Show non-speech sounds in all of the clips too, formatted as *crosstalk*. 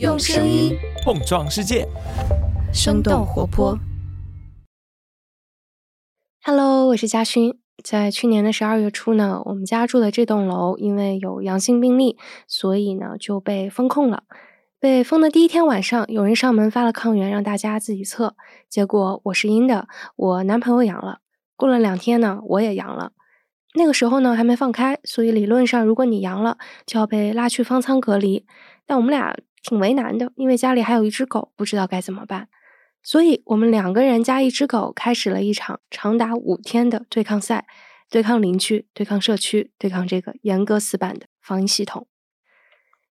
用声音碰撞世界，生动活泼。Hello，我是嘉勋。在去年的十二月初呢，我们家住的这栋楼因为有阳性病例，所以呢就被封控了。被封的第一天晚上，有人上门发了抗原，让大家自己测。结果我是阴的，我男朋友阳了。过了两天呢，我也阳了。那个时候呢还没放开，所以理论上如果你阳了，就要被拉去方舱隔离。但我们俩挺为难的，因为家里还有一只狗，不知道该怎么办。所以我们两个人加一只狗，开始了一场长达五天的对抗赛，对抗邻居，对抗社区，对抗这个严格死板的防疫系统。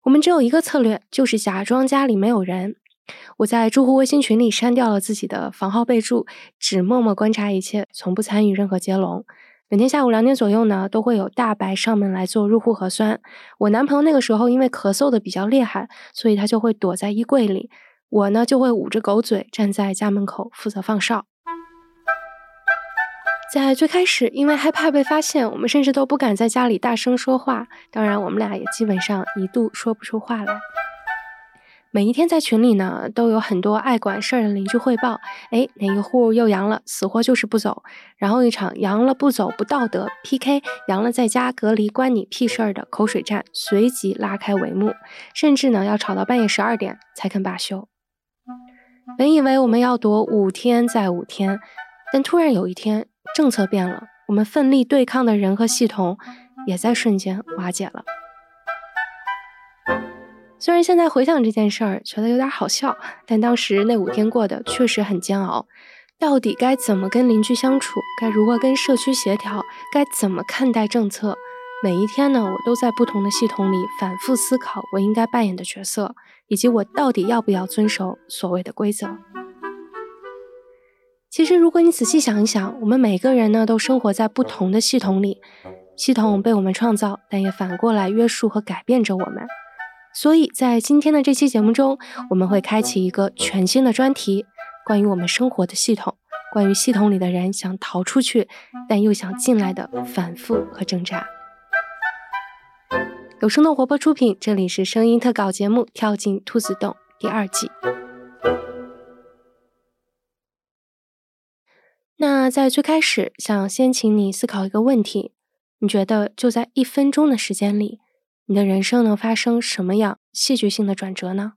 我们只有一个策略，就是假装家里没有人。我在住户微信群里删掉了自己的房号备注，只默默观察一切，从不参与任何接龙。每天下午两点左右呢，都会有大白上门来做入户核酸。我男朋友那个时候因为咳嗽的比较厉害，所以他就会躲在衣柜里。我呢就会捂着狗嘴站在家门口负责放哨。在最开始，因为害怕被发现，我们甚至都不敢在家里大声说话。当然，我们俩也基本上一度说不出话来。每一天在群里呢，都有很多爱管事儿的邻居汇报：哎，哪个户又阳了，死活就是不走。然后一场阳了不走不道德 PK，阳了在家隔离关你屁事儿的口水战随即拉开帷幕，甚至呢要吵到半夜十二点才肯罢休。本以为我们要躲五天再五天，但突然有一天政策变了，我们奋力对抗的人和系统也在瞬间瓦解了。虽然现在回想这件事儿，觉得有点好笑，但当时那五天过得确实很煎熬。到底该怎么跟邻居相处？该如何跟社区协调？该怎么看待政策？每一天呢，我都在不同的系统里反复思考我应该扮演的角色，以及我到底要不要遵守所谓的规则。其实，如果你仔细想一想，我们每个人呢，都生活在不同的系统里，系统被我们创造，但也反过来约束和改变着我们。所以在今天的这期节目中，我们会开启一个全新的专题，关于我们生活的系统，关于系统里的人想逃出去，但又想进来的反复和挣扎。有生动活泼出品，这里是声音特稿节目《跳进兔子洞》第二季。那在最开始，想先请你思考一个问题：你觉得就在一分钟的时间里？你的人生能发生什么样戏剧性的转折呢？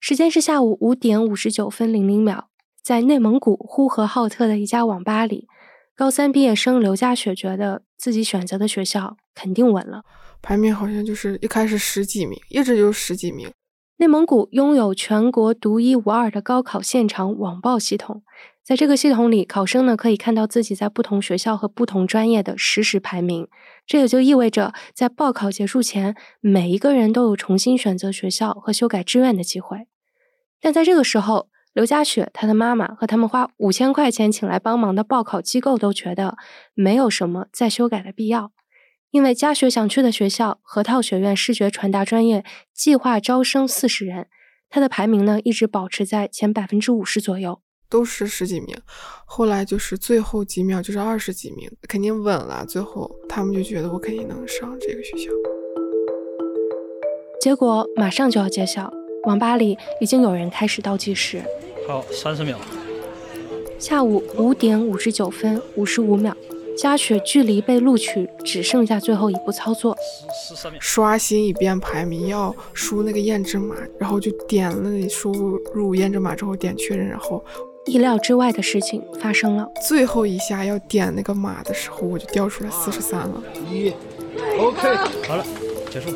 时间是下午五点五十九分零零秒，在内蒙古呼和浩特的一家网吧里，高三毕业生刘佳雪觉得自己选择的学校肯定稳了。排名好像就是一开始十几名，一直就是十几名。内蒙古拥有全国独一无二的高考现场网报系统。在这个系统里，考生呢可以看到自己在不同学校和不同专业的实时排名。这也就意味着，在报考结束前，每一个人都有重新选择学校和修改志愿的机会。但在这个时候，刘佳雪、她的妈妈和他们花五千块钱请来帮忙的报考机构都觉得没有什么再修改的必要，因为佳雪想去的学校河套学院视觉传达专业计划招生四十人，她的排名呢一直保持在前百分之五十左右。都是十几名，后来就是最后几秒就是二十几名，肯定稳了。最后他们就觉得我肯定能上这个学校。结果马上就要揭晓，网吧里已经有人开始倒计时。好，三十秒。下午五点五十九分五十五秒，佳雪距离被录取只剩下最后一步操作。刷新一遍排名要输那个验证码，然后就点了输入验证码之后点确认，然后。意料之外的事情发生了。最后一下要点那个码的时候，我就掉出来四十三了。一，OK，好了，结束。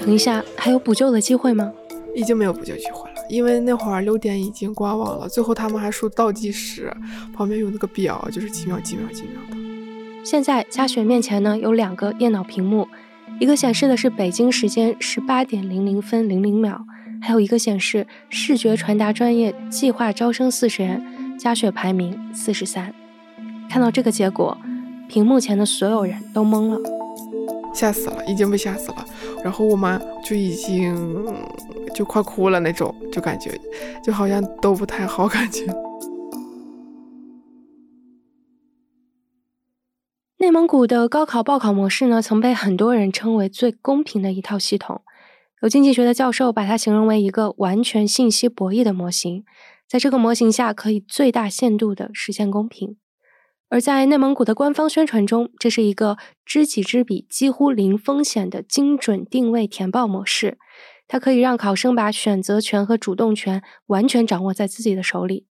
等一下，还有补救的机会吗？已经没有补救机会了，因为那会儿六点已经关网了。最后他们还说倒计时，旁边有那个表，就是几秒几秒几秒的。现在佳雪面前呢有两个电脑屏幕，一个显示的是北京时间十八点零零分零零秒。还有一个显示视觉传达专业计划招生四十人，加血排名四十三。看到这个结果，屏幕前的所有人都懵了，吓死了，已经被吓死了。然后我妈就已经就快哭了那种，就感觉就好像都不太好感觉。内蒙古的高考报考模式呢，曾被很多人称为最公平的一套系统。有经济学的教授把它形容为一个完全信息博弈的模型，在这个模型下可以最大限度的实现公平。而在内蒙古的官方宣传中，这是一个知己知彼、几乎零风险的精准定位填报模式。它可以让考生把选择权和主动权完全掌握在自己的手里。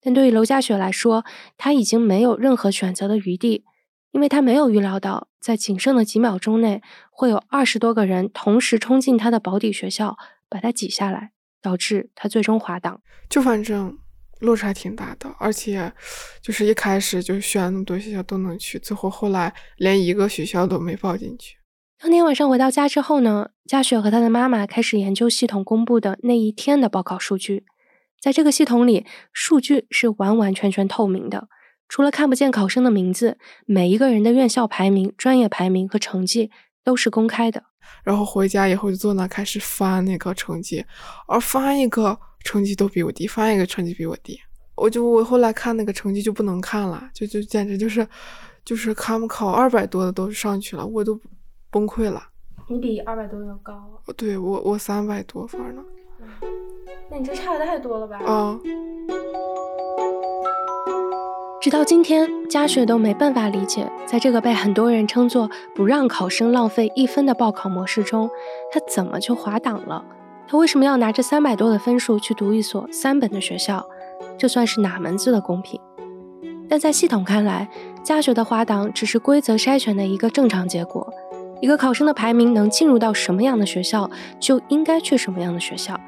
但对于娄佳雪来说，她已经没有任何选择的余地，因为他没有预料到，在仅剩的几秒钟内，会有二十多个人同时冲进他的保底学校，把他挤下来，导致他最终滑档。就反正。落差挺大的，而且就是一开始就选那么多学校都能去，最后后来连一个学校都没报进去。当天晚上回到家之后呢，佳雪和她的妈妈开始研究系统公布的那一天的报考数据。在这个系统里，数据是完完全全透明的，除了看不见考生的名字，每一个人的院校排名、专业排名和成绩都是公开的。然后回家以后就坐那开始翻那个成绩，而翻一个。成绩都比我低，翻一个成绩比我低，我就我后来看那个成绩就不能看了，就就简直就是，就是他们考二百多的都上去了，我都崩溃了。你比二百多要高。对我我三百多分呢。那你这差的太多了吧？啊。直到今天，佳雪都没办法理解，在这个被很多人称作不让考生浪费一分的报考模式中，他怎么就滑档了？他为什么要拿着三百多的分数去读一所三本的学校？这算是哪门子的公平？但在系统看来，佳雪的滑档只是规则筛选的一个正常结果。一个考生的排名能进入到什么样的学校，就应该去什么样的学校。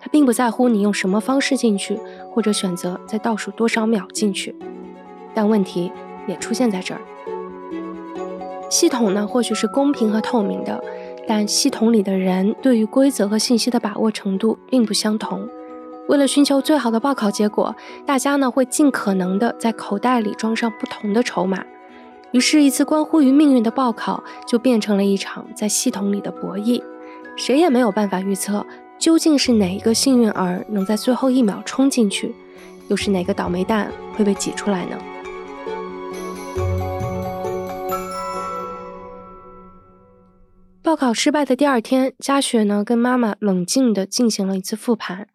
他并不在乎你用什么方式进去，或者选择在倒数多少秒进去。但问题也出现在这儿：系统呢，或许是公平和透明的。但系统里的人对于规则和信息的把握程度并不相同。为了寻求最好的报考结果，大家呢会尽可能的在口袋里装上不同的筹码。于是，一次关乎于命运的报考就变成了一场在系统里的博弈。谁也没有办法预测究竟是哪一个幸运儿能在最后一秒冲进去，又是哪个倒霉蛋会被挤出来呢？报考失败的第二天，佳雪呢跟妈妈冷静地进行了一次复盘。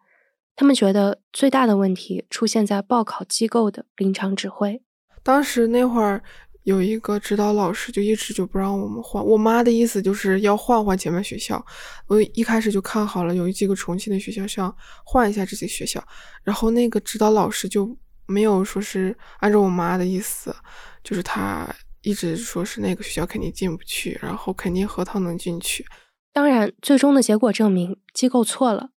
他们觉得最大的问题出现在报考机构的临场指挥。当时那会儿有一个指导老师就一直就不让我们换，我妈的意思就是要换换前面学校。我一开始就看好了有几个重庆的学校，想换一下这些学校。然后那个指导老师就没有说是按照我妈的意思，就是他。一直说是那个学校肯定进不去，然后肯定核桃能进去。当然，最终的结果证明机构错了，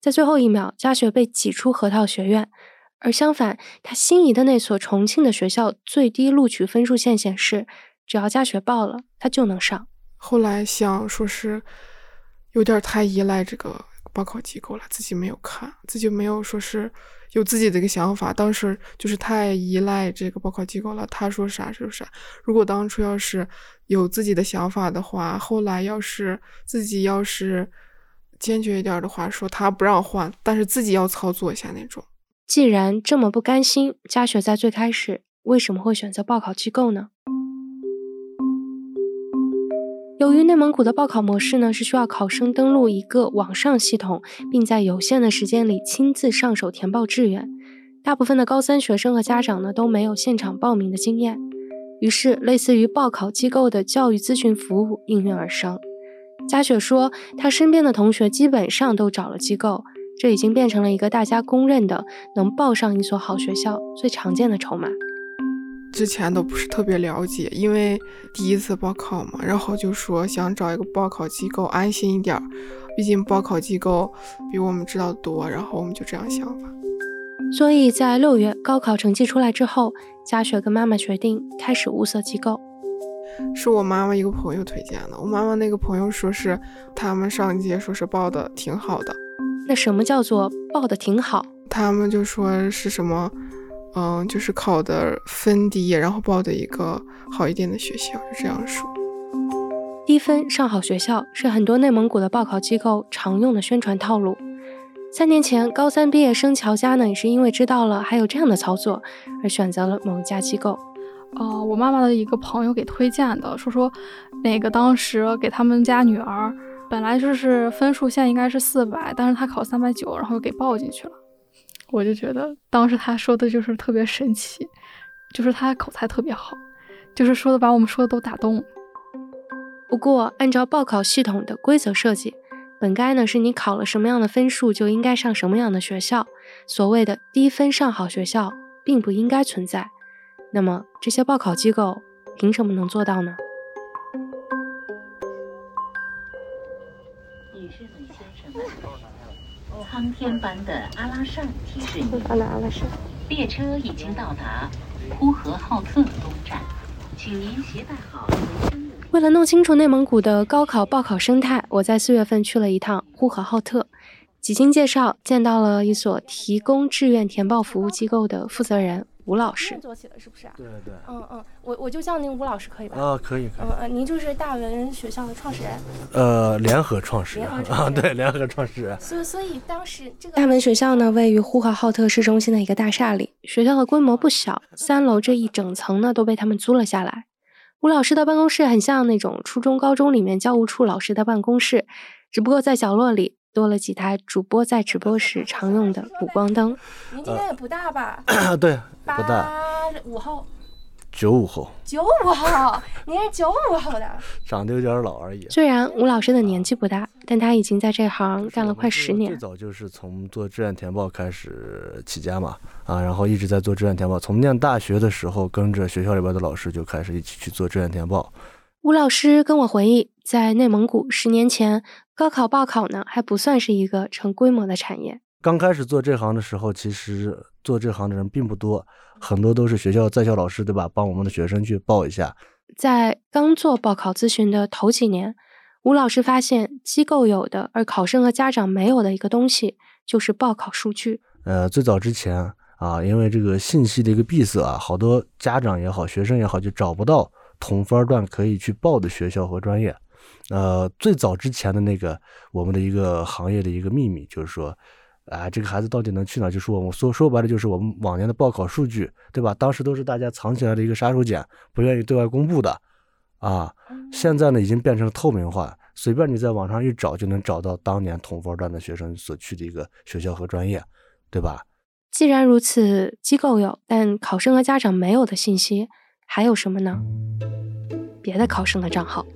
在最后一秒，佳雪被挤出核桃学院。而相反，他心仪的那所重庆的学校最低录取分数线显示，只要佳雪报了，他就能上。后来想说是有点太依赖这个报考机构了，自己没有看，自己没有说是。有自己的一个想法，当时就是太依赖这个报考机构了。他说啥就是啥。如果当初要是有自己的想法的话，后来要是自己要是坚决一点的话，说他不让换，但是自己要操作一下那种。既然这么不甘心，佳雪在最开始为什么会选择报考机构呢？由于内蒙古的报考模式呢，是需要考生登录一个网上系统，并在有限的时间里亲自上手填报志愿。大部分的高三学生和家长呢都没有现场报名的经验，于是类似于报考机构的教育咨询服务应运而生。佳雪说，她身边的同学基本上都找了机构，这已经变成了一个大家公认的能报上一所好学校最常见的筹码。之前都不是特别了解，因为第一次报考嘛，然后就说想找一个报考机构安心一点，毕竟报考机构比我们知道多，然后我们就这样想法。所以在六月高考成绩出来之后，佳雪跟妈妈决定开始物色机构。是我妈妈一个朋友推荐的，我妈妈那个朋友说是他们上届说是报的挺好的。那什么叫做报的挺好？他们就说是什么？嗯，就是考的分低，然后报的一个好一点的学校，就这样说。低分上好学校是很多内蒙古的报考机构常用的宣传套路。三年前，高三毕业生乔佳呢，也是因为知道了还有这样的操作，而选择了某一家机构。哦，我妈妈的一个朋友给推荐的，说说那个当时给他们家女儿本来就是分数线应该是四百，但是他考三百九，然后又给报进去了。我就觉得当时他说的就是特别神奇，就是他口才特别好，就是说的把我们说的都打动了。不过，按照报考系统的规则设计，本该呢是你考了什么样的分数就应该上什么样的学校，所谓的低分上好学校并不应该存在。那么这些报考机构凭什么能做到呢？女士们、先生们，苍天般的阿拉善提示您，列车已经到达呼和浩特东站，请您携带好随身。为了弄清楚内蒙古的高考报考生态，我在四月份去了一趟呼和浩特。几经介绍，见到了一所提供志愿填报服务机构的负责人吴老师。做起了是不是啊？对对，嗯嗯，我我就叫您吴老师可以吧？啊，可以可以嗯，嗯，您就是大文学校的创始人，呃，联合创始人啊，联合创始人对，联合创始人，所以所以当时这个大文学校呢，位于呼和浩特市中心的一个大厦里。学校的规模不小，三楼这一整层呢都被他们租了下来。吴老师的办公室很像那种初中、高中里面教务处老师的办公室，只不过在角落里多了几台主播在直播时常用的补光灯。*laughs* 您今年也不大吧？*coughs* 对，不大，八五后，九五后，九五后，*laughs* 您是九五后的，长得有点老而已。虽然吴老师的年纪不大，但他已经在这行干了快十年最。早就是从做志愿填报开始起家嘛，啊，然后一直在做志愿填报。从念大学的时候，跟着学校里边的老师就开始一起去做志愿填报。吴老师跟我回忆，在内蒙古十年前，高考报考呢还不算是一个成规模的产业。刚开始做这行的时候，其实做这行的人并不多，很多都是学校在校老师，对吧？帮我们的学生去报一下。在刚做报考咨询的头几年，吴老师发现机构有的，而考生和家长没有的一个东西，就是报考数据。呃，最早之前啊，因为这个信息的一个闭塞啊，好多家长也好，学生也好，就找不到同分段可以去报的学校和专业。呃，最早之前的那个我们的一个行业的一个秘密，就是说，啊，这个孩子到底能去哪儿？就是我们说说白了，就是我们往年的报考数据，对吧？当时都是大家藏起来的一个杀手锏，不愿意对外公布的，啊，现在呢已经变成透明化，随便你在网上一找就能找到当年同分段的学生所去的一个学校和专业，对吧？既然如此，机构有，但考生和家长没有的信息，还有什么呢？别的考生的账号。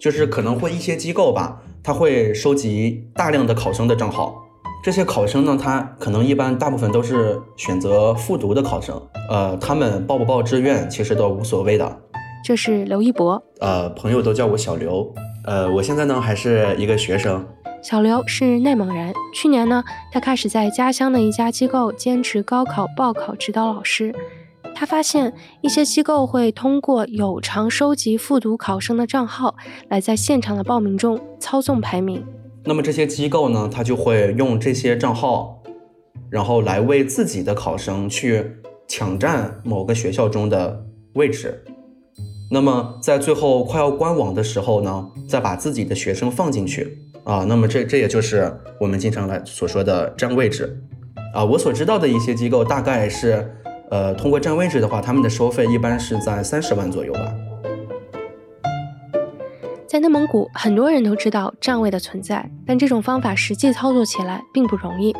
就是可能会一些机构吧，他会收集大量的考生的账号。这些考生呢，他可能一般大部分都是选择复读的考生，呃，他们报不报志愿其实都无所谓的。这是刘一博，呃，朋友都叫我小刘。呃，我现在呢还是一个学生。小刘是内蒙人，去年呢，他开始在家乡的一家机构兼职高考报考指导老师。他发现一些机构会通过有偿收集复读考生的账号，来在现场的报名中操纵排名。那么这些机构呢，他就会用这些账号，然后来为自己的考生去抢占某个学校中的位置。那么在最后快要关网的时候呢，再把自己的学生放进去啊。那么这这也就是我们经常来所说的占位置啊。我所知道的一些机构大概是，呃，通过占位置的话，他们的收费一般是在三十万左右吧。在内蒙古，很多人都知道站位的存在，但这种方法实际操作起来并不容易。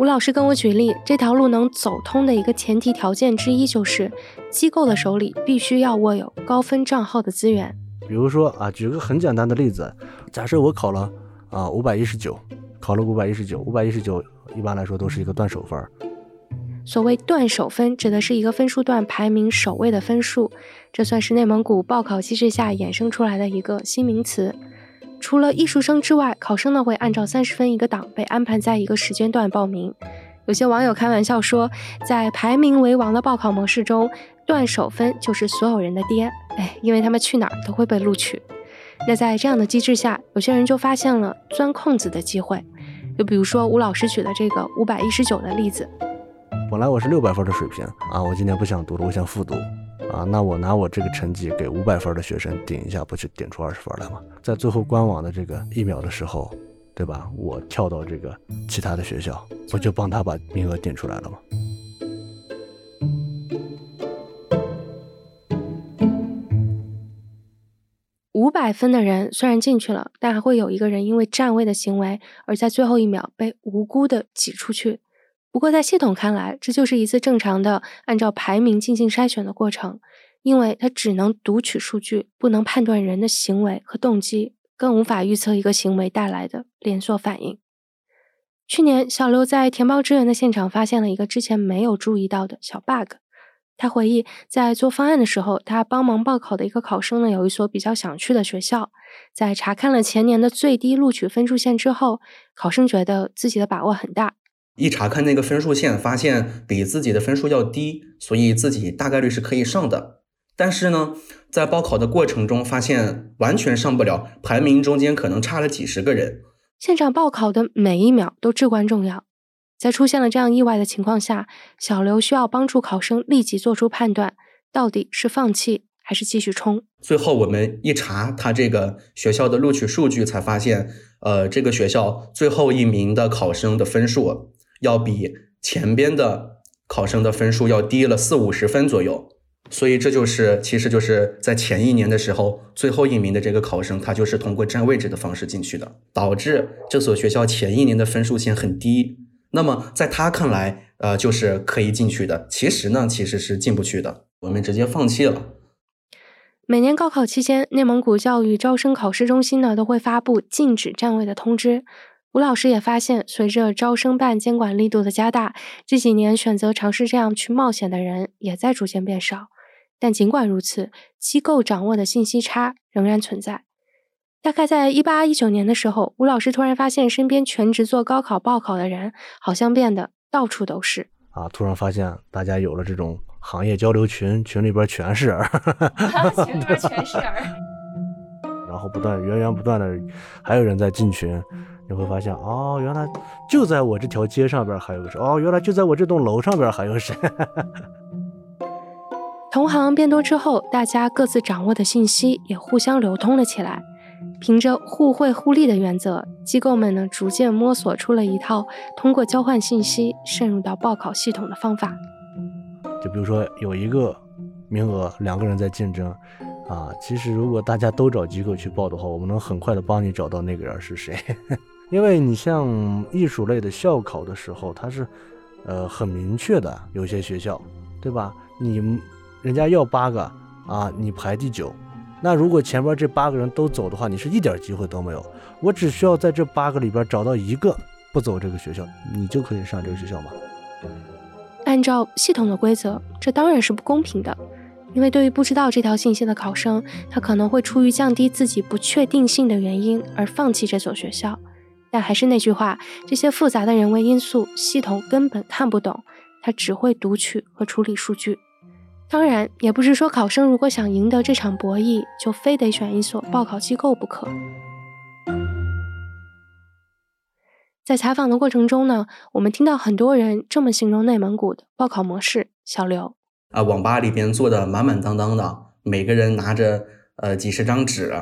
吴老师跟我举例，这条路能走通的一个前提条件之一就是，机构的手里必须要握有高分账号的资源。比如说啊，举个很简单的例子，假设我考了啊五百一十九，考了五百一十九，五百一十九一般来说都是一个断手分儿。所谓断首分，指的是一个分数段排名首位的分数，这算是内蒙古报考机制下衍生出来的一个新名词。除了艺术生之外，考生呢会按照三十分一个档被安排在一个时间段报名。有些网友开玩笑说，在排名为王的报考模式中，断首分就是所有人的爹。哎，因为他们去哪儿都会被录取。那在这样的机制下，有些人就发现了钻空子的机会。就比如说吴老师举的这个五百一十九的例子，本来我是六百分的水平啊，我今年不想读了，我想复读啊，那我拿我这个成绩给五百分的学生顶一下，不就顶出二十分来吗？在最后官网的这个一秒的时候，对吧？我跳到这个其他的学校，不就帮他把名额顶出来了吗？五百分的人虽然进去了，但还会有一个人因为占位的行为而在最后一秒被无辜的挤出去。不过在系统看来，这就是一次正常的按照排名进行筛选的过程，因为它只能读取数据，不能判断人的行为和动机，更无法预测一个行为带来的连锁反应。去年，小刘在填报志愿的现场发现了一个之前没有注意到的小 bug。他回忆，在做方案的时候，他帮忙报考的一个考生呢，有一所比较想去的学校。在查看了前年的最低录取分数线之后，考生觉得自己的把握很大。一查看那个分数线，发现比自己的分数要低，所以自己大概率是可以上的。但是呢，在报考的过程中，发现完全上不了，排名中间可能差了几十个人。现场报考的每一秒都至关重要。在出现了这样意外的情况下，小刘需要帮助考生立即做出判断，到底是放弃还是继续冲。最后我们一查他这个学校的录取数据，才发现，呃，这个学校最后一名的考生的分数要比前边的考生的分数要低了四五十分左右。所以这就是，其实就是在前一年的时候，最后一名的这个考生，他就是通过占位置的方式进去的，导致这所学校前一年的分数线很低。那么在他看来，呃，就是可以进去的。其实呢，其实是进不去的。我们直接放弃了。每年高考期间，内蒙古教育招生考试中心呢都会发布禁止占位的通知。吴老师也发现，随着招生办监管力度的加大，这几年选择尝试这样去冒险的人也在逐渐变少。但尽管如此，机构掌握的信息差仍然存在。大概在一八一九年的时候，吴老师突然发现，身边全职做高考报考的人好像变得到处都是啊！突然发现大家有了这种行业交流群，群里边全是人，*laughs* 群里边全是人，*laughs* 然后不断源源不断的还有人在进群，你会发现哦，原来就在我这条街上边还有个谁哦，原来就在我这栋楼上边还有谁。*laughs* 同行变多之后，大家各自掌握的信息也互相流通了起来。凭着互惠互利的原则，机构们呢逐渐摸索出了一套通过交换信息渗入到报考系统的方法。就比如说有一个名额，两个人在竞争，啊，其实如果大家都找机构去报的话，我们能很快的帮你找到那个人是谁。因为你像艺术类的校考的时候，它是呃很明确的，有些学校，对吧？你人家要八个啊，你排第九。那如果前边这八个人都走的话，你是一点机会都没有。我只需要在这八个里边找到一个不走这个学校，你就可以上这个学校吗？按照系统的规则，这当然是不公平的。因为对于不知道这条信息的考生，他可能会出于降低自己不确定性的原因而放弃这所学校。但还是那句话，这些复杂的人为因素，系统根本看不懂，它只会读取和处理数据。当然，也不是说考生如果想赢得这场博弈，就非得选一所报考机构不可。在采访的过程中呢，我们听到很多人这么形容内蒙古的报考模式：小刘啊，网吧里边坐的满满当当的，每个人拿着呃几十张纸，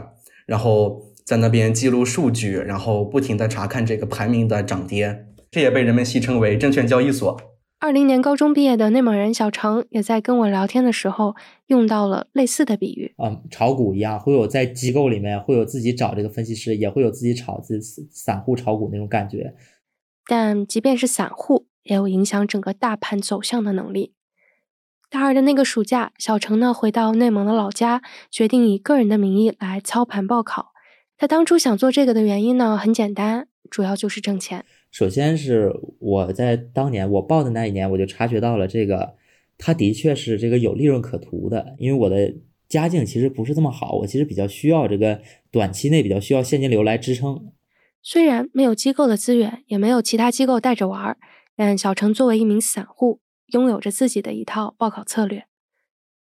然后在那边记录数据，然后不停的查看这个排名的涨跌，这也被人们戏称为证券交易所。二零年高中毕业的内蒙人小程也在跟我聊天的时候用到了类似的比喻。嗯，炒股一样，会有在机构里面会有自己找这个分析师，也会有自己炒自己散户炒股那种感觉。但即便是散户，也有影响整个大盘走向的能力。大二的那个暑假，小程呢回到内蒙的老家，决定以个人的名义来操盘报考。他当初想做这个的原因呢，很简单，主要就是挣钱。首先是我在当年我报的那一年，我就察觉到了这个，它的确是这个有利润可图的。因为我的家境其实不是这么好，我其实比较需要这个短期内比较需要现金流来支撑。虽然没有机构的资源，也没有其他机构带着玩儿，但小程作为一名散户，拥有着自己的一套报考策略。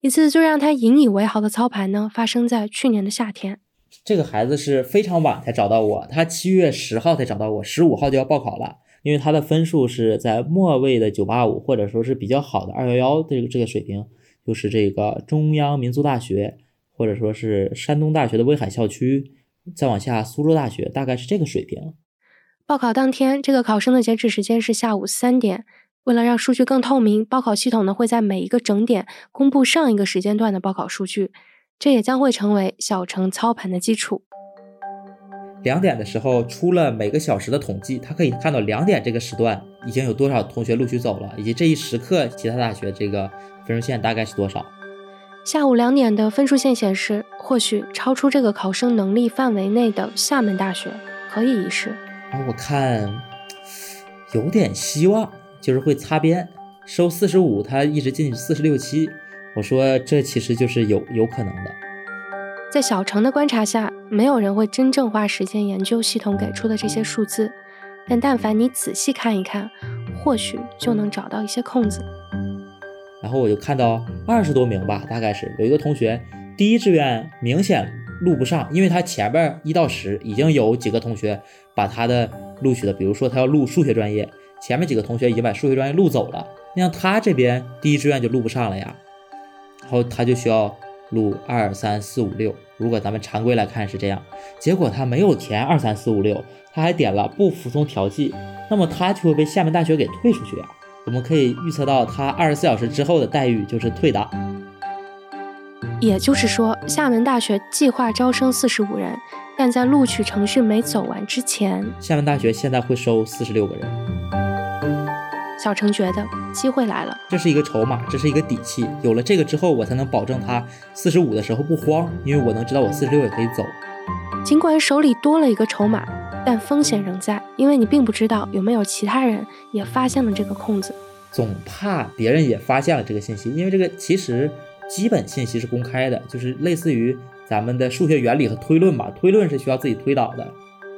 一次最让他引以为豪的操盘呢，发生在去年的夏天。这个孩子是非常晚才找到我，他七月十号才找到我，十五号就要报考了。因为他的分数是在末位的九八五，或者说是比较好的二幺幺这个这个水平，就是这个中央民族大学，或者说是山东大学的威海校区，再往下苏州大学，大概是这个水平。报考当天，这个考生的截止时间是下午三点。为了让数据更透明，报考系统呢会在每一个整点公布上一个时间段的报考数据。这也将会成为小程操盘的基础。两点的时候出了每个小时的统计，他可以看到两点这个时段已经有多少同学陆续走了，以及这一时刻其他大学这个分数线大概是多少。下午两点的分数线显示，或许超出这个考生能力范围内的厦门大学可以一试。啊，我看有点希望，就是会擦边，收四十五，他一直进去四十六七。我说这其实就是有有可能的。在小程的观察下，没有人会真正花时间研究系统给出的这些数字，但但凡你仔细看一看，或许就能找到一些空子。然后我就看到二十多名吧，大概是有一个同学第一志愿明显录不上，因为他前边一到十已经有几个同学把他的录取的，比如说他要录数学专业，前面几个同学已经把数学专业录走了，那像他这边第一志愿就录不上了呀，然后他就需要。录二三四五六，如果咱们常规来看是这样，结果他没有填二三四五六，他还点了不服从调剂，那么他就会被厦门大学给退出去呀。我们可以预测到他二十四小时之后的待遇就是退档。也就是说，厦门大学计划招生四十五人，但在录取程序没走完之前，厦门大学现在会收四十六个人。小程觉得机会来了，这是一个筹码，这是一个底气。有了这个之后，我才能保证他四十五的时候不慌，因为我能知道我四十六也可以走。尽管手里多了一个筹码，但风险仍在，因为你并不知道有没有其他人也发现了这个空子。总怕别人也发现了这个信息，因为这个其实基本信息是公开的，就是类似于咱们的数学原理和推论吧。推论是需要自己推导的。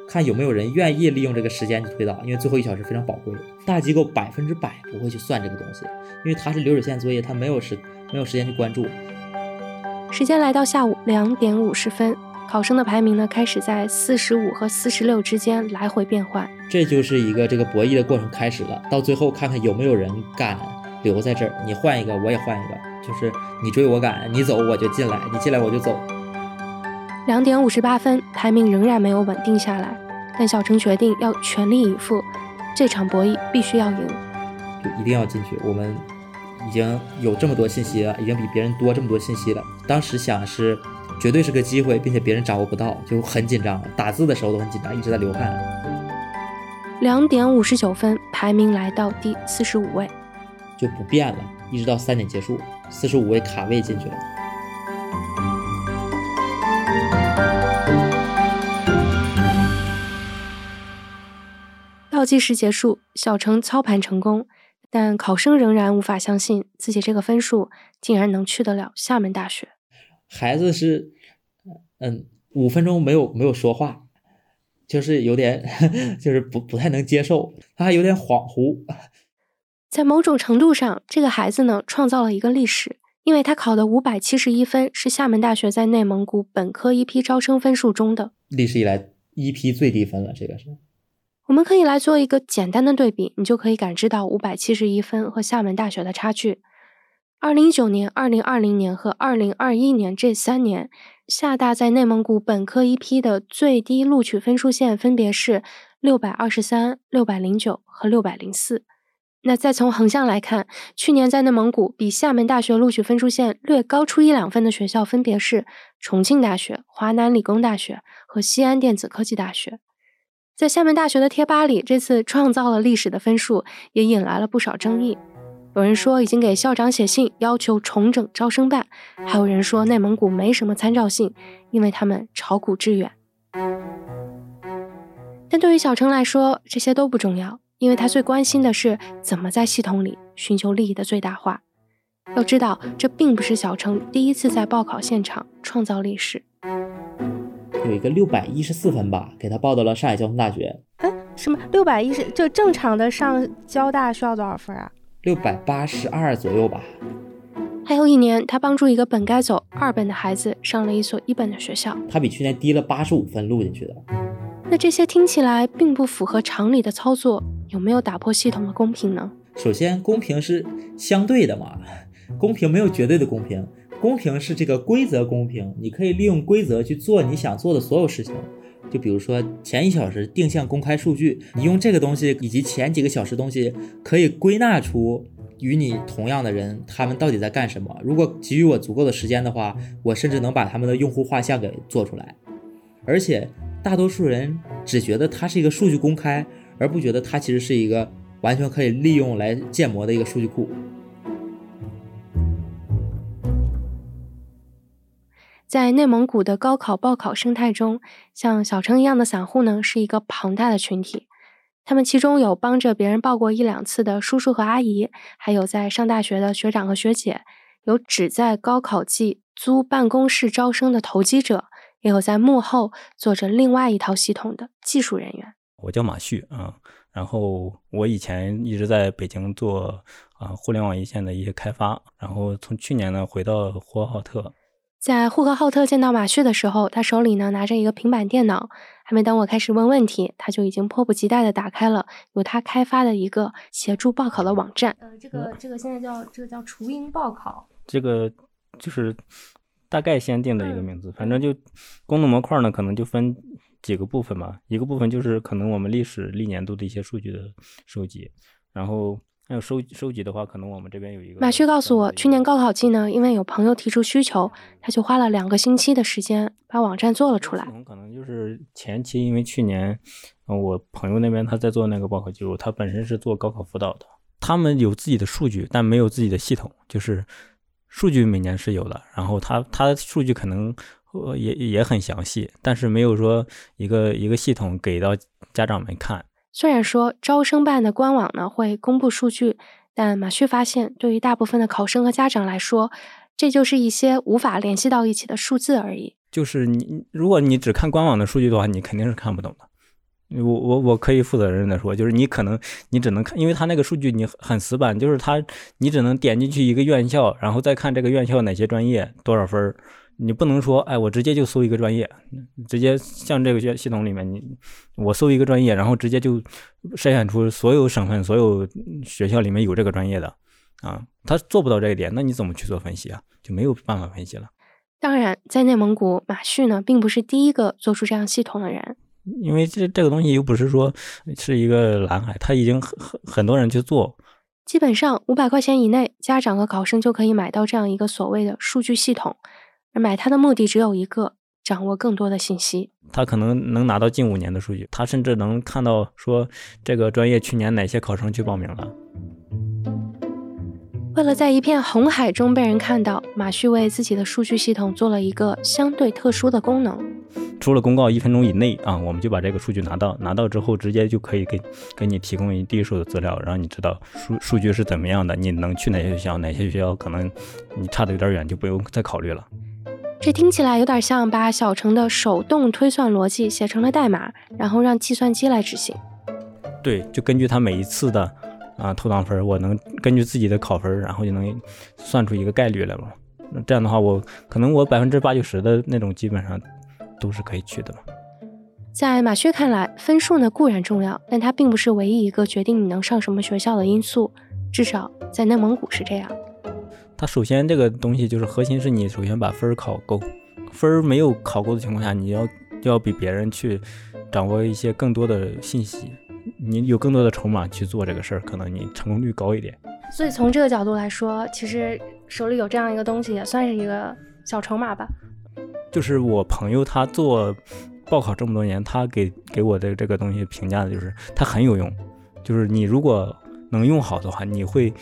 看有没有人愿意利用这个时间去推导，因为最后一小时非常宝贵。大机构百分之百不会去算这个东西，因为它是流水线作业，它没有时没有时间去关注。时间来到下午两点五十分，考生的排名呢开始在四十五和四十六之间来回变换。这就是一个这个博弈的过程开始了。到最后看看有没有人敢留在这儿，你换一个我也换一个，就是你追我赶，你走我就进来，你进来我就走。两点五十八分，排名仍然没有稳定下来，但小陈决定要全力以赴，这场博弈必须要赢，就一定要进去。我们已经有这么多信息了，已经比别人多这么多信息了。当时想是绝对是个机会，并且别人掌握不到，就很紧张。打字的时候都很紧张，一直在流汗。两点五十九分，排名来到第四十五位，就不变了，一直到三点结束，四十五位卡位进去了。倒计时结束，小程操盘成功，但考生仍然无法相信自己这个分数竟然能去得了厦门大学。孩子是，嗯，五分钟没有没有说话，就是有点，*laughs* 就是不不太能接受，他还有点恍惚。在某种程度上，这个孩子呢创造了一个历史，因为他考的五百七十一分是厦门大学在内蒙古本科一批招生分数中的历史以来一批最低分了，这个是。我们可以来做一个简单的对比，你就可以感知到五百七十一分和厦门大学的差距。二零一九年、二零二零年和二零二一年这三年，厦大在内蒙古本科一批的最低录取分数线分别是六百二十三、六百零九和六百零四。那再从横向来看，去年在内蒙古比厦门大学录取分数线略高出一两分的学校，分别是重庆大学、华南理工大学和西安电子科技大学。在厦门大学的贴吧里，这次创造了历史的分数也引来了不少争议。有人说已经给校长写信要求重整招生办，还有人说内蒙古没什么参照性，因为他们炒股致远。但对于小程来说，这些都不重要，因为他最关心的是怎么在系统里寻求利益的最大化。要知道，这并不是小程第一次在报考现场创造历史。有一个六百一十四分吧，给他报到了上海交通大学。哎，什么六百一十？就正常的上交大需要多少分啊？六百八十二左右吧。还有一年，他帮助一个本该走二本的孩子上了一所一本的学校。他比去年低了八十五分录进去的。那这些听起来并不符合常理的操作，有没有打破系统的公平呢？首先，公平是相对的嘛，公平没有绝对的公平。公平是这个规则公平，你可以利用规则去做你想做的所有事情。就比如说前一小时定向公开数据，你用这个东西以及前几个小时东西，可以归纳出与你同样的人，他们到底在干什么？如果给予我足够的时间的话，我甚至能把他们的用户画像给做出来。而且，大多数人只觉得它是一个数据公开，而不觉得它其实是一个完全可以利用来建模的一个数据库。在内蒙古的高考报考生态中，像小程一样的散户呢，是一个庞大的群体。他们其中有帮着别人报过一两次的叔叔和阿姨，还有在上大学的学长和学姐，有只在高考季租办公室招生的投机者，也有在幕后做着另外一套系统的技术人员。我叫马旭啊，然后我以前一直在北京做啊互联网一线的一些开发，然后从去年呢回到呼和浩特。在呼和浩特见到马旭的时候，他手里呢拿着一个平板电脑，还没等我开始问问题，他就已经迫不及待地打开了由他开发的一个协助报考的网站。呃，这个这个现在叫这个叫雏鹰报考，这个就是大概先定的一个名字，反正就功能模块呢，可能就分几个部分嘛，一个部分就是可能我们历史历年度的一些数据的收集，然后。还有收收集的话，可能我们这边有一个。马旭告诉我，去年高考季呢，因为有朋友提出需求，他就花了两个星期的时间把网站做了出来。可能就是前期，因为去年，嗯，我朋友那边他在做那个报考记录，他本身是做高考辅导的，他们有自己的数据，但没有自己的系统，就是数据每年是有的，然后他他数据可能呃也也很详细，但是没有说一个一个系统给到家长们看。虽然说招生办的官网呢会公布数据，但马旭发现，对于大部分的考生和家长来说，这就是一些无法联系到一起的数字而已。就是你，如果你只看官网的数据的话，你肯定是看不懂的。我我我可以负责任的说，就是你可能你只能看，因为他那个数据你很死板，就是他你只能点进去一个院校，然后再看这个院校哪些专业多少分儿。你不能说，哎，我直接就搜一个专业，直接像这个系系统里面，你我搜一个专业，然后直接就筛选出所有省份、所有学校里面有这个专业的，啊，他做不到这一点，那你怎么去做分析啊？就没有办法分析了。当然，在内蒙古，马旭呢，并不是第一个做出这样系统的人，因为这这个东西又不是说是一个蓝海，他已经很很很多人去做，基本上五百块钱以内，家长和考生就可以买到这样一个所谓的数据系统。而买它的目的只有一个：掌握更多的信息。他可能能拿到近五年的数据，他甚至能看到说这个专业去年哪些考生去报名了。为了在一片红海中被人看到，马旭为自己的数据系统做了一个相对特殊的功能。出了公告一分钟以内啊，我们就把这个数据拿到，拿到之后直接就可以给给你提供一第一手的资料，让你知道数数据是怎么样的，你能去哪些学校，哪些学校可能你差的有点远，就不用再考虑了。这听起来有点像把小程的手动推算逻辑写成了代码，然后让计算机来执行。对，就根据他每一次的啊投档分，我能根据自己的考分，然后就能算出一个概率来嘛。那这样的话，我可能我百分之八九十的那种基本上都是可以去的嘛。在马薛看来，分数呢固然重要，但它并不是唯一一个决定你能上什么学校的因素，至少在内蒙古是这样。它首先这个东西就是核心是你首先把分儿考够，分儿没有考够的情况下，你要就要比别人去掌握一些更多的信息，你有更多的筹码去做这个事儿，可能你成功率高一点。所以从这个角度来说，其实手里有这样一个东西也算是一个小筹码吧。就是我朋友他做报考这么多年，他给给我的这个东西评价的就是它很有用，就是你如果能用好的话，你会。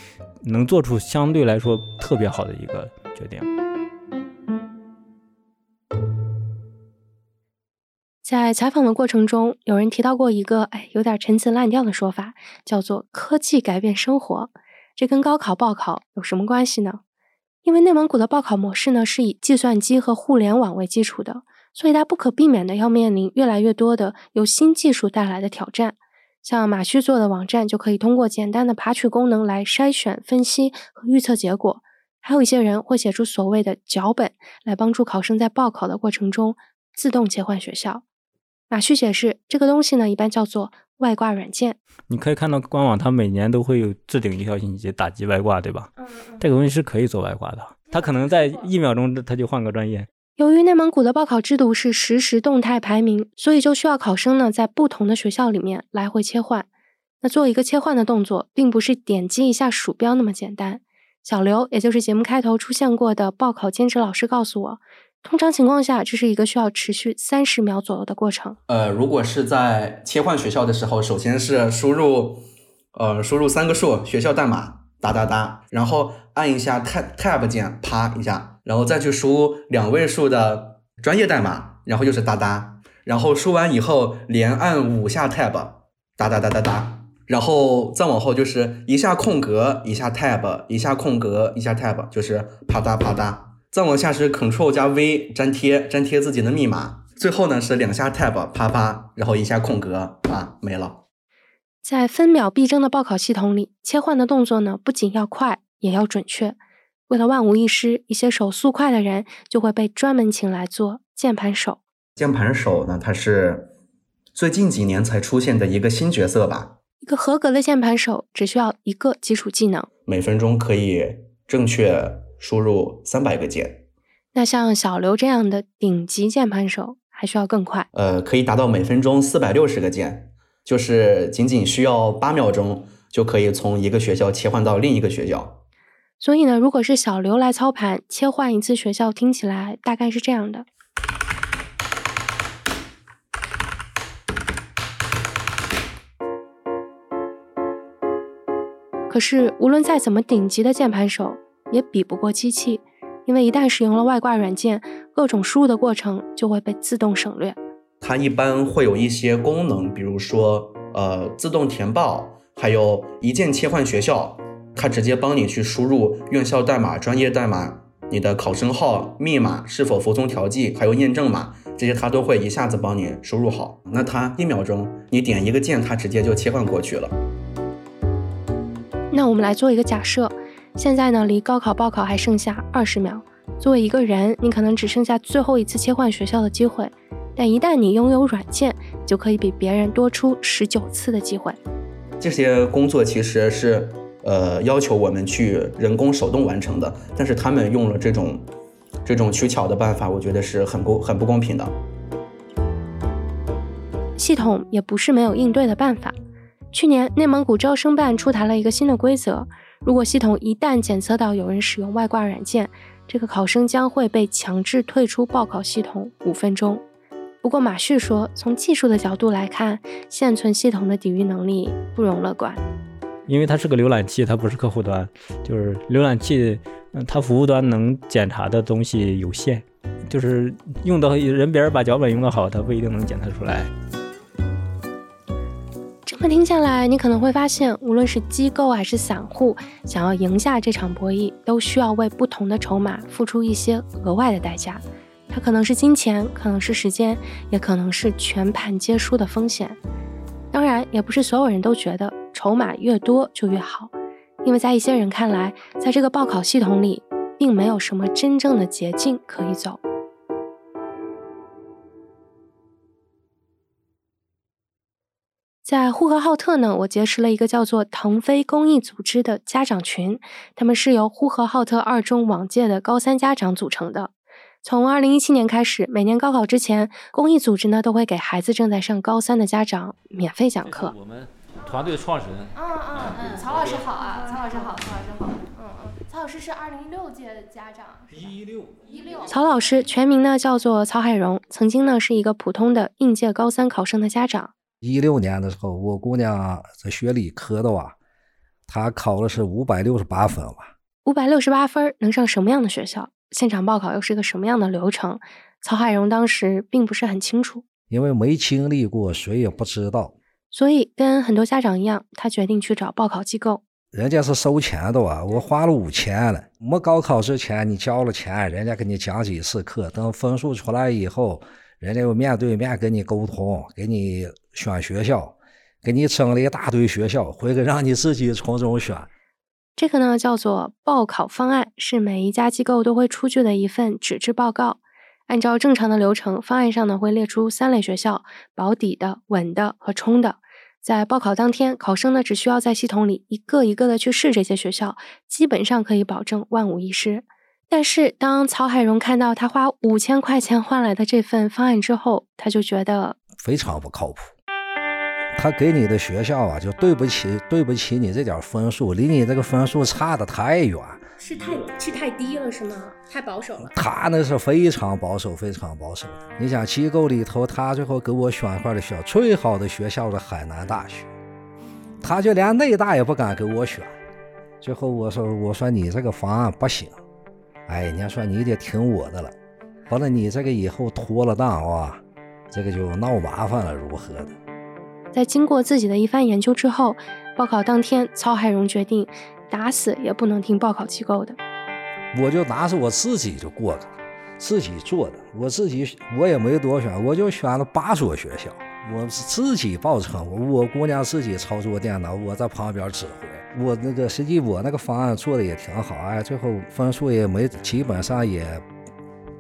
能做出相对来说特别好的一个决定。在采访的过程中，有人提到过一个哎有点陈词滥调的说法，叫做“科技改变生活”。这跟高考报考有什么关系呢？因为内蒙古的报考模式呢是以计算机和互联网为基础的，所以它不可避免的要面临越来越多的由新技术带来的挑战。像马旭做的网站，就可以通过简单的爬取功能来筛选、分析和预测结果。还有一些人会写出所谓的脚本，来帮助考生在报考的过程中自动切换学校。马旭解释，这个东西呢，一般叫做外挂软件。你可以看到官网，它每年都会有置顶一条信息，打击外挂，对吧？嗯嗯。这个东西是可以做外挂的，它可能在一秒钟，它就换个专业。由于内蒙古的报考制度是实时动态排名，所以就需要考生呢在不同的学校里面来回切换。那做一个切换的动作，并不是点击一下鼠标那么简单。小刘，也就是节目开头出现过的报考兼职老师，告诉我，通常情况下，这是一个需要持续三十秒左右的过程。呃，如果是在切换学校的时候，首先是输入，呃，输入三个数学校代码，哒哒哒，然后按一下 tab tab 键，啪一下，然后再去输两位数的专业代码，然后又是哒哒，然后输完以后连按五下 tab，哒哒哒哒哒。然后再往后就是一下空格，一下 tab，一下空格，一下 tab，就是啪嗒啪嗒。再往下是 Ctrl 加 V 粘贴，粘贴自己的密码。最后呢是两下 tab，啪啪，然后一下空格，啊，没了。在分秒必争的报考系统里，切换的动作呢不仅要快，也要准确。为了万无一失，一些手速快的人就会被专门请来做键盘手。键盘手呢，他是最近几年才出现的一个新角色吧。一个合格的键盘手只需要一个基础技能，每分钟可以正确输入三百个键。那像小刘这样的顶级键盘手，还需要更快。呃，可以达到每分钟四百六十个键，就是仅仅需要八秒钟就可以从一个学校切换到另一个学校。所以呢，如果是小刘来操盘切换一次学校，听起来大概是这样的。可是，无论再怎么顶级的键盘手，也比不过机器，因为一旦使用了外挂软件，各种输入的过程就会被自动省略。它一般会有一些功能，比如说，呃，自动填报，还有一键切换学校，它直接帮你去输入院校代码、专业代码、你的考生号、密码是否服从调剂，还有验证码，这些它都会一下子帮你输入好。那它一秒钟，你点一个键，它直接就切换过去了。那我们来做一个假设，现在呢，离高考报考还剩下二十秒。作为一个人，你可能只剩下最后一次切换学校的机会，但一旦你拥有软件，就可以比别人多出十九次的机会。这些工作其实是呃要求我们去人工手动完成的，但是他们用了这种这种取巧的办法，我觉得是很不很不公平的。系统也不是没有应对的办法。去年，内蒙古招生办出台了一个新的规则：如果系统一旦检测到有人使用外挂软件，这个考生将会被强制退出报考系统五分钟。不过，马旭说，从技术的角度来看，现存系统的抵御能力不容乐观。因为它是个浏览器，它不是客户端，就是浏览器，嗯，它服务端能检查的东西有限，就是用的人别人把脚本用的好，它不一定能检测出来。这么听下来，你可能会发现，无论是机构还是散户，想要赢下这场博弈，都需要为不同的筹码付出一些额外的代价。它可能是金钱，可能是时间，也可能是全盘皆输的风险。当然，也不是所有人都觉得筹码越多就越好，因为在一些人看来，在这个报考系统里，并没有什么真正的捷径可以走。在呼和浩特呢，我结识了一个叫做腾飞公益组织的家长群，他们是由呼和浩特二中往届的高三家长组成的。从二零一七年开始，每年高考之前，公益组织呢都会给孩子正在上高三的家长免费讲课。我们团队创始人，嗯嗯嗯，曹老师好啊，曹老师好，曹老师好，嗯嗯，曹老师是二零一六届的家长，一六一六。曹老师全名呢叫做曹海荣，曾经呢是一个普通的应届高三考生的家长。一六年的时候，我姑娘在学理科的哇，她考的是五百六十八分哇。五百六十八分能上什么样的学校？现场报考又是个什么样的流程？曹海荣当时并不是很清楚，因为没经历过，谁也不知道。所以跟很多家长一样，他决定去找报考机构。人家是收钱的哇，我花了五千了。没高考之前你交了钱，人家给你讲几次课，等分数出来以后。人家又面对面跟你沟通，给你选学校，给你整了一大堆学校，回去让你自己从中选。这个呢叫做报考方案，是每一家机构都会出具的一份纸质报告。按照正常的流程，方案上呢会列出三类学校：保底的、稳的和冲的。在报考当天，考生呢只需要在系统里一个一个的去试这些学校，基本上可以保证万无一失。但是，当曹海荣看到他花五千块钱换来的这份方案之后，他就觉得非常不靠谱。他给你的学校啊，就对不起，对不起你这点分数，离你这个分数差的太远。是太是太低了是吗？太保守了。他那是非常保守，非常保守。你想机构里头，他最后给我选出的学校最好的学校是海南大学，他就连内大也不敢给我选。最后我说我说你这个方案不行，哎，人家说你得听我的了，完了你这个以后脱了档啊，这个就闹麻烦了，如何的？在经过自己的一番研究之后，报考当天，曹海荣决定打死也不能听报考机构的。我就拿着我自己就过去了，自己做的，我自己我也没多选，我就选了八所学校，我是自己报成，我姑娘自己操作电脑，我在旁边指挥，我那个实际我那个方案做的也挺好，哎，最后分数也没，基本上也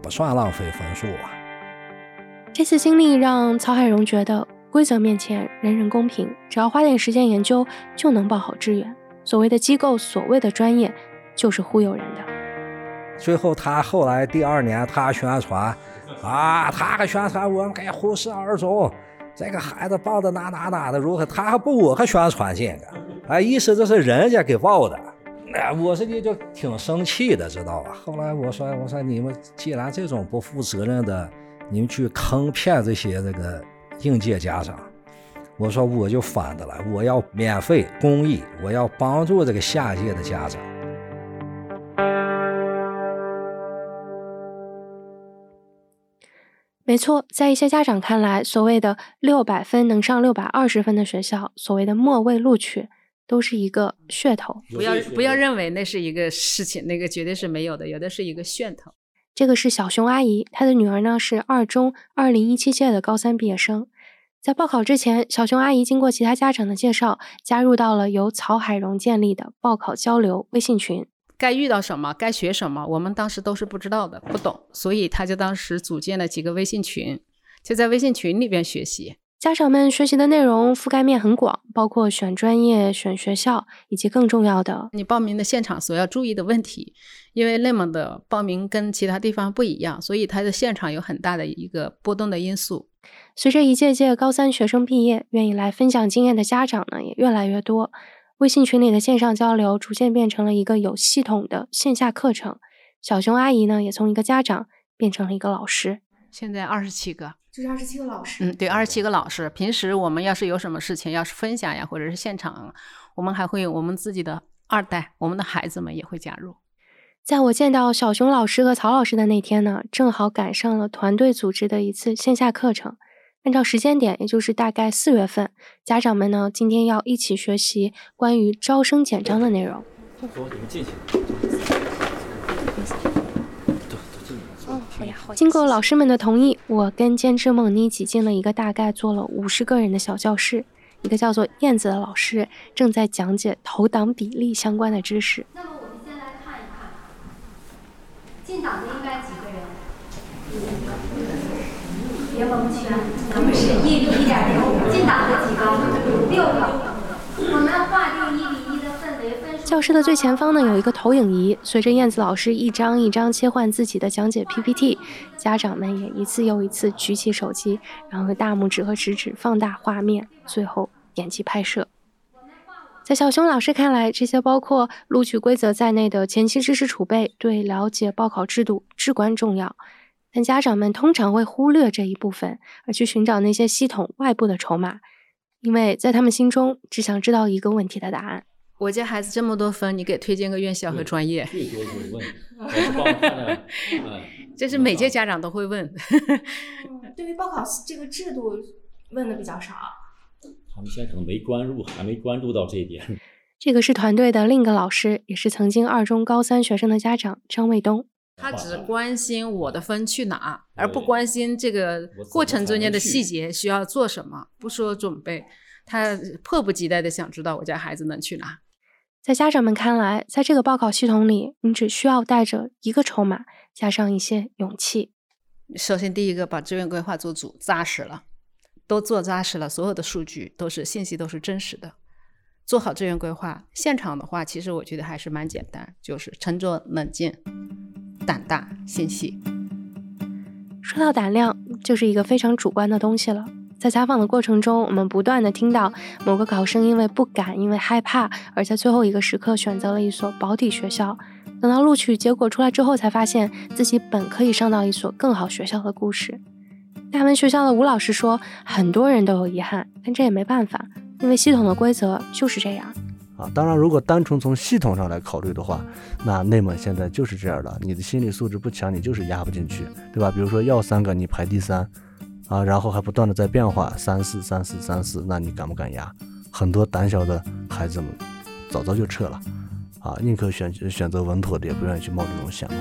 不算浪费分数啊。这次经历让曹海荣觉得。规则面前，人人公平。只要花点时间研究，就能报好志愿。所谓的机构，所谓的专业，就是忽悠人的。最后，他后来第二年，他宣传啊，他还宣传我们给呼市二中这个孩子报的哪哪哪的如何，他还不我还宣传这个，哎，意思这是人家给报的。那，我实际就挺生气的，知道吧？后来我说，我说你们既然这种不负责任的，你们去坑骗这些这个。应届家长，我说我就反的了，我要免费公益，我要帮助这个下届的家长。没错，在一些家长看来，所谓的六百分能上六百二十分的学校，所谓的末位录取，都是一个噱头。不要不要认为那是一个事情，那个绝对是没有的，有的是一个噱头。这个是小熊阿姨，她的女儿呢是二中二零一七届的高三毕业生。在报考之前，小熊阿姨经过其他家长的介绍，加入到了由曹海荣建立的报考交流微信群。该遇到什么，该学什么，我们当时都是不知道的，不懂，所以他就当时组建了几个微信群，就在微信群里边学习。家长们学习的内容覆盖面很广，包括选专业、选学校，以及更重要的，你报名的现场所要注意的问题。因为内蒙的报名跟其他地方不一样，所以它的现场有很大的一个波动的因素。随着一届届高三学生毕业，愿意来分享经验的家长呢也越来越多。微信群里的线上交流逐渐变成了一个有系统的线下课程。小熊阿姨呢也从一个家长变成了一个老师。现在二十七个。就是二十七个老师，嗯，对，二十七个老师。平时我们要是有什么事情，要是分享呀，或者是现场，我们还会有我们自己的二代，我们的孩子们也会加入。在我见到小熊老师和曹老师的那天呢，正好赶上了团队组织的一次线下课程。按照时间点，也就是大概四月份，家长们呢今天要一起学习关于招生简章的内容。走，你们进去。经过老师们的同意，我跟监制梦妮挤进了一个大概坐了五十个人的小教室。一个叫做燕子的老师正在讲解投档比例相关的知识。那么我们先来看一看，进档的应该几个人？别蒙圈，咱们是一比一点零五。进档的几个？六个。我们划定一。教室的最前方呢，有一个投影仪，随着燕子老师一张一张切换自己的讲解 PPT，家长们也一次又一次举起手机，然后大拇指和食指放大画面，最后点击拍摄。在小熊老师看来，这些包括录取规则在内的前期知识储备，对了解报考制度至关重要。但家长们通常会忽略这一部分，而去寻找那些系统外部的筹码。因为在他们心中，只想知道一个问题的答案：我家孩子这么多分，你给推荐个院校和专业？最多就是问，还是帮他的？*laughs* 这是每届家长都会问。对于报考这个制度，问的比较少。他们现在可能没关注，还没关注到这一点。*laughs* 这个是团队的另一个老师，也是曾经二中高三学生的家长张卫东。他只关心我的分去哪，而不关心这个过程中间的细节需要做什么。不说准备，他迫不及待的想知道我家孩子能去哪。在家长们看来，在这个报考系统里，你只需要带着一个筹码，加上一些勇气。首先，第一个把志愿规划做足，扎实了，都做扎实了，所有的数据都是信息都是真实的。做好志愿规划，现场的话，其实我觉得还是蛮简单，就是沉着冷静。胆大心细。说到胆量，就是一个非常主观的东西了。在采访的过程中，我们不断的听到某个考生因为不敢、因为害怕，而在最后一个时刻选择了一所保底学校。等到录取结果出来之后，才发现自己本可以上到一所更好学校的故事。大文学校的吴老师说，很多人都有遗憾，但这也没办法，因为系统的规则就是这样。啊，当然，如果单纯从系统上来考虑的话，那内蒙现在就是这样的，你的心理素质不强，你就是压不进去，对吧？比如说要三个，你排第三。啊，然后还不断的在变化，三四三四三四，那你敢不敢压？很多胆小的孩子们早早就撤了，啊，宁可选选择稳妥的，也不愿意去冒这种险嘛。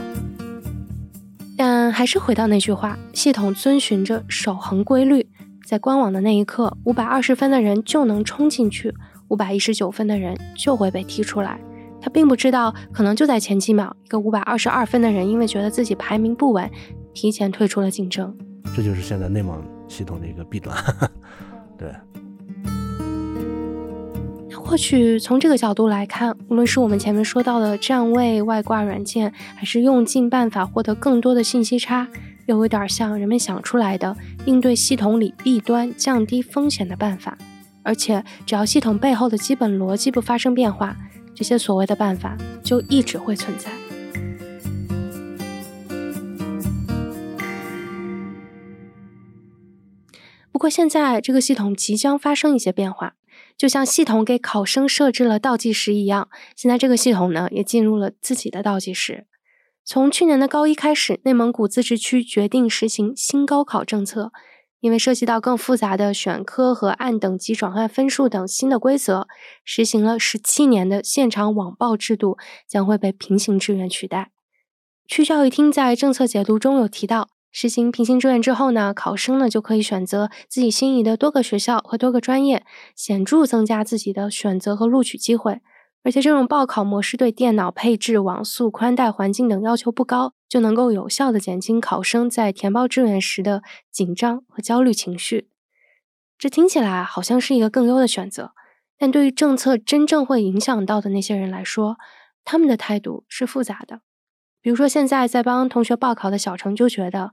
但还是回到那句话，系统遵循着守恒规律，在官网的那一刻，五百二十分的人就能冲进去，五百一十九分的人就会被踢出来。他并不知道，可能就在前几秒，一个五百二十二分的人，因为觉得自己排名不稳，提前退出了竞争。这就是现在内蒙系统的一个弊端，*laughs* 对。或许从这个角度来看，无论是我们前面说到的站位、外挂软件，还是用尽办法获得更多的信息差，又有点像人们想出来的应对系统里弊端、降低风险的办法。而且，只要系统背后的基本逻辑不发生变化，这些所谓的办法就一直会存在。不过现在这个系统即将发生一些变化，就像系统给考生设置了倒计时一样，现在这个系统呢也进入了自己的倒计时。从去年的高一开始，内蒙古自治区决定实行新高考政策，因为涉及到更复杂的选科和按等级转换分数等新的规则，实行了十七年的现场网报制度将会被平行志愿取代。区教育厅在政策解读中有提到。实行平行志愿之后呢，考生呢就可以选择自己心仪的多个学校和多个专业，显著增加自己的选择和录取机会。而且这种报考模式对电脑配置、网速、宽带环境等要求不高，就能够有效的减轻考生在填报志愿时的紧张和焦虑情绪。这听起来好像是一个更优的选择，但对于政策真正会影响到的那些人来说，他们的态度是复杂的。比如说，现在在帮同学报考的小程就觉得，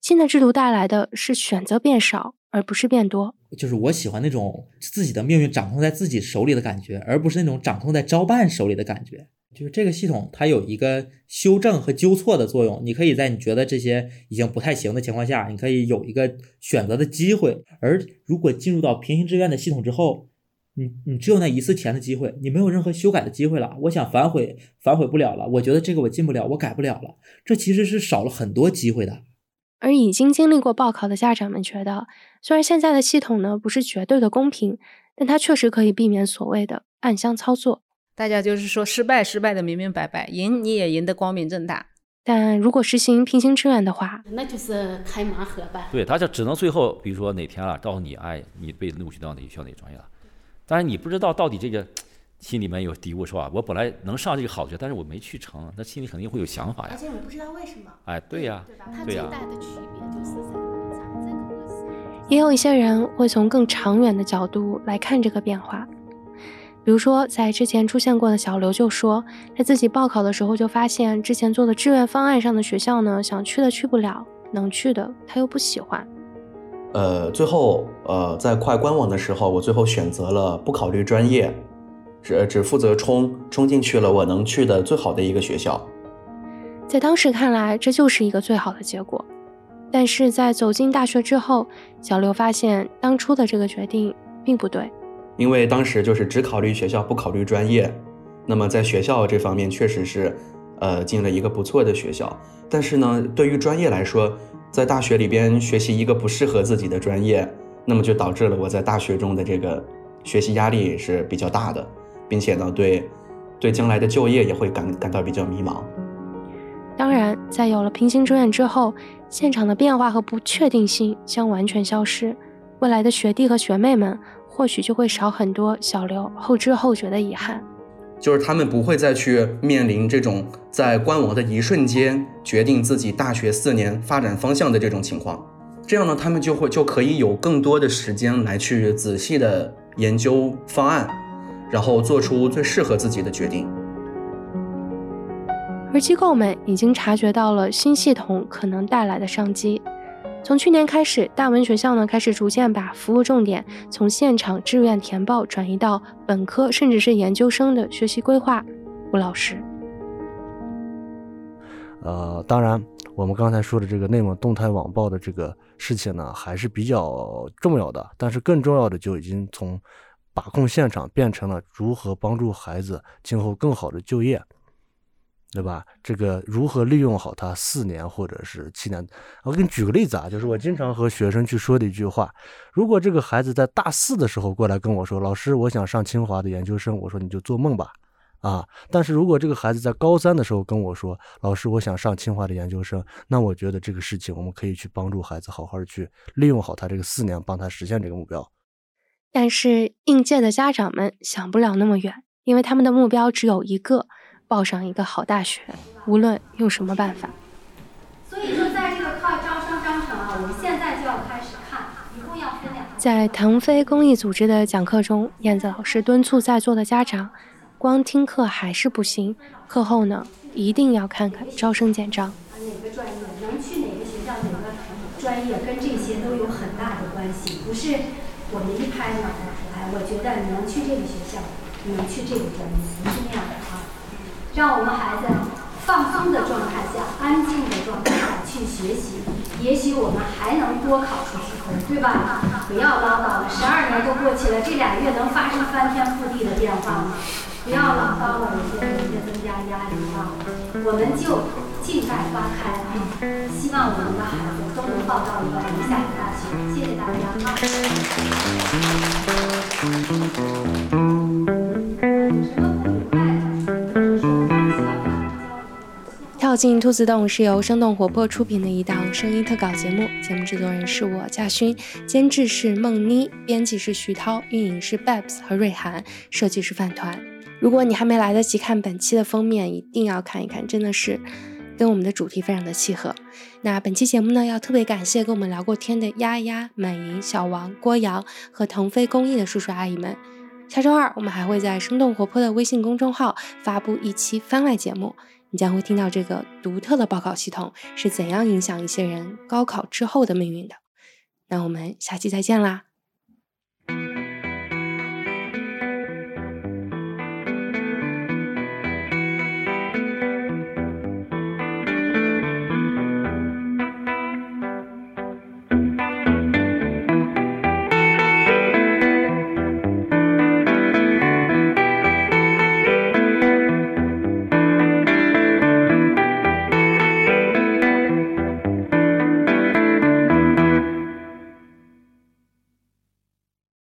新的制度带来的是选择变少，而不是变多。就是我喜欢那种自己的命运掌控在自己手里的感觉，而不是那种掌控在招办手里的感觉。就是这个系统，它有一个修正和纠错的作用。你可以在你觉得这些已经不太行的情况下，你可以有一个选择的机会。而如果进入到平行志愿的系统之后，你你只有那一次填的机会，你没有任何修改的机会了。我想反悔，反悔不了了。我觉得这个我进不了，我改不了了。这其实是少了很多机会的。而已经经历过报考的家长们觉得，虽然现在的系统呢不是绝对的公平，但它确实可以避免所谓的暗箱操作。大家就是说失败，失败的明明白白；赢你也赢得光明正大。但如果实行平行志愿的话，那就是开盲盒吧。对，他就只能最后，比如说哪天了，告诉你，哎，你被录取到哪学校哪专业了。但是你不知道到底这个 *tsk* 心里面有嘀咕是吧？我本来能上这个好学，但是我没去成，那心里肯定会有想法呀。而且我不知道为什么。哎，对呀，对吧？它最大的区别就是在这个也有一些人会从更长远的角度来看这个变化，比如说在之前出现过的小刘就说，他自己报考的时候就发现之前做的志愿方案上的学校呢，想去的去不了，能去的他又不喜欢。呃，最后，呃，在快官网的时候，我最后选择了不考虑专业，只只负责冲冲进去了我能去的最好的一个学校。在当时看来，这就是一个最好的结果。但是在走进大学之后，小刘发现当初的这个决定并不对。因为当时就是只考虑学校，不考虑专业。那么在学校这方面，确实是，呃，进了一个不错的学校。但是呢，对于专业来说，在大学里边学习一个不适合自己的专业，那么就导致了我在大学中的这个学习压力是比较大的，并且呢，对对将来的就业也会感感到比较迷茫。当然，在有了平行志愿之后，现场的变化和不确定性将完全消失，未来的学弟和学妹们或许就会少很多小刘后知后觉的遗憾。就是他们不会再去面临这种在观望的一瞬间决定自己大学四年发展方向的这种情况，这样呢，他们就会就可以有更多的时间来去仔细的研究方案，然后做出最适合自己的决定。而机构们已经察觉到了新系统可能带来的商机，从去年开始，大文学校呢开始逐渐把服务重点从现场志愿填报转移到本科甚至是研究生的学习规划。吴老师，呃，当然，我们刚才说的这个内蒙动态网报的这个事情呢，还是比较重要的。但是更重要的就已经从把控现场变成了如何帮助孩子今后更好的就业。对吧？这个如何利用好它四年或者是七年？我给你举个例子啊，就是我经常和学生去说的一句话：如果这个孩子在大四的时候过来跟我说，老师，我想上清华的研究生，我说你就做梦吧，啊！但是如果这个孩子在高三的时候跟我说，老师，我想上清华的研究生，那我觉得这个事情我们可以去帮助孩子好好去利用好他这个四年，帮他实现这个目标。但是应届的家长们想不了那么远，因为他们的目标只有一个。报上一个好大学，无论用什么办法。所以说，在这个靠招生章程啊，我们现在就要开始看，一共要分两。在腾飞公益组织的讲课中，燕子老师敦促在座的家长，光听课还是不行，课后呢一定要看看招生简章。哪个专业能去哪个学校，哪个专业跟这些都有很大的关系，不是我们一拍脑袋，哎，我觉得你能去这个学校，你能去这个专业，不是那样的啊。让我们孩子放松的状态下，安静的状态下去学习，也许我们还能多考出几分，对吧？不要唠叨了，十二年都过去了，这俩月能发生翻天覆地的变化吗？不要唠叨了，人家人家增加压力啊！我们就静待花开啊！希望我们的孩子都能报到一个理想的大学。谢谢大家啊进兔子洞是由生动活泼出品的一档声音特稿节目，节目制作人是我嘉勋，监制是梦妮，编辑是徐涛，运营是 Babs 和瑞涵，设计是饭团。如果你还没来得及看本期的封面，一定要看一看，真的是跟我们的主题非常的契合。那本期节目呢，要特别感谢跟我们聊过天的丫丫、满盈、小王、郭阳和腾飞公益的叔叔阿姨们。下周二我们还会在生动活泼的微信公众号发布一期番外节目。你将会听到这个独特的报考系统是怎样影响一些人高考之后的命运的。那我们下期再见啦！